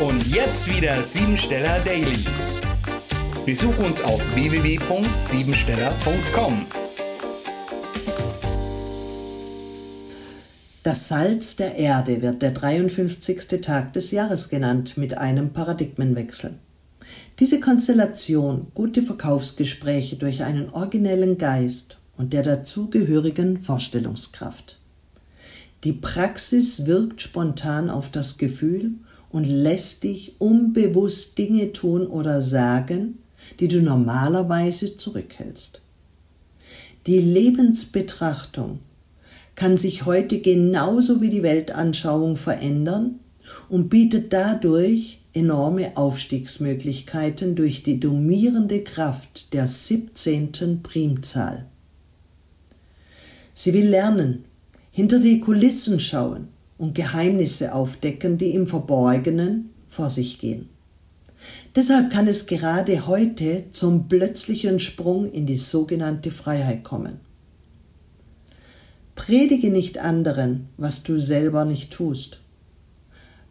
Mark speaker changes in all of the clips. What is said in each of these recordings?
Speaker 1: Und jetzt wieder Siebensteller Daily. Besuch uns auf www.siebensteller.com.
Speaker 2: Das Salz der Erde wird der 53. Tag des Jahres genannt mit einem Paradigmenwechsel. Diese Konstellation, gute Verkaufsgespräche durch einen originellen Geist und der dazugehörigen Vorstellungskraft. Die Praxis wirkt spontan auf das Gefühl und lässt dich unbewusst Dinge tun oder sagen, die du normalerweise zurückhältst. Die Lebensbetrachtung kann sich heute genauso wie die Weltanschauung verändern und bietet dadurch enorme Aufstiegsmöglichkeiten durch die domierende Kraft der 17. Primzahl. Sie will lernen, hinter die Kulissen schauen und Geheimnisse aufdecken, die im Verborgenen vor sich gehen. Deshalb kann es gerade heute zum plötzlichen Sprung in die sogenannte Freiheit kommen. Predige nicht anderen, was du selber nicht tust.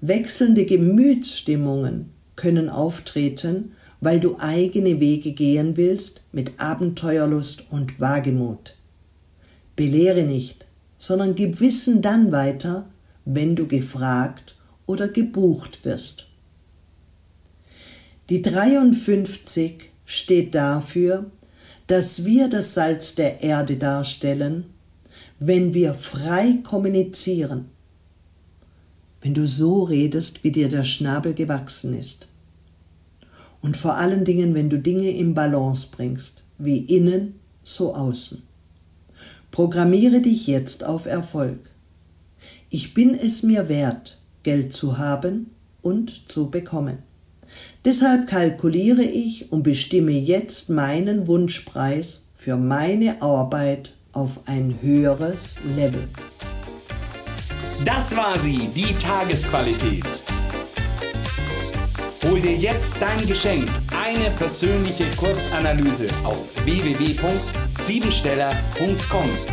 Speaker 2: Wechselnde Gemütsstimmungen können auftreten, weil du eigene Wege gehen willst mit Abenteuerlust und Wagemut. Belehre nicht, sondern gib Wissen dann weiter, wenn du gefragt oder gebucht wirst. Die 53 steht dafür, dass wir das Salz der Erde darstellen, wenn wir frei kommunizieren, wenn du so redest, wie dir der Schnabel gewachsen ist. Und vor allen Dingen, wenn du Dinge im Balance bringst, wie innen, so außen. Programmiere dich jetzt auf Erfolg. Ich bin es mir wert, Geld zu haben und zu bekommen. Deshalb kalkuliere ich und bestimme jetzt meinen Wunschpreis für meine Arbeit auf ein höheres Level.
Speaker 1: Das war sie, die Tagesqualität. Hol dir jetzt dein Geschenk, eine persönliche Kurzanalyse auf www.siebensteller.com.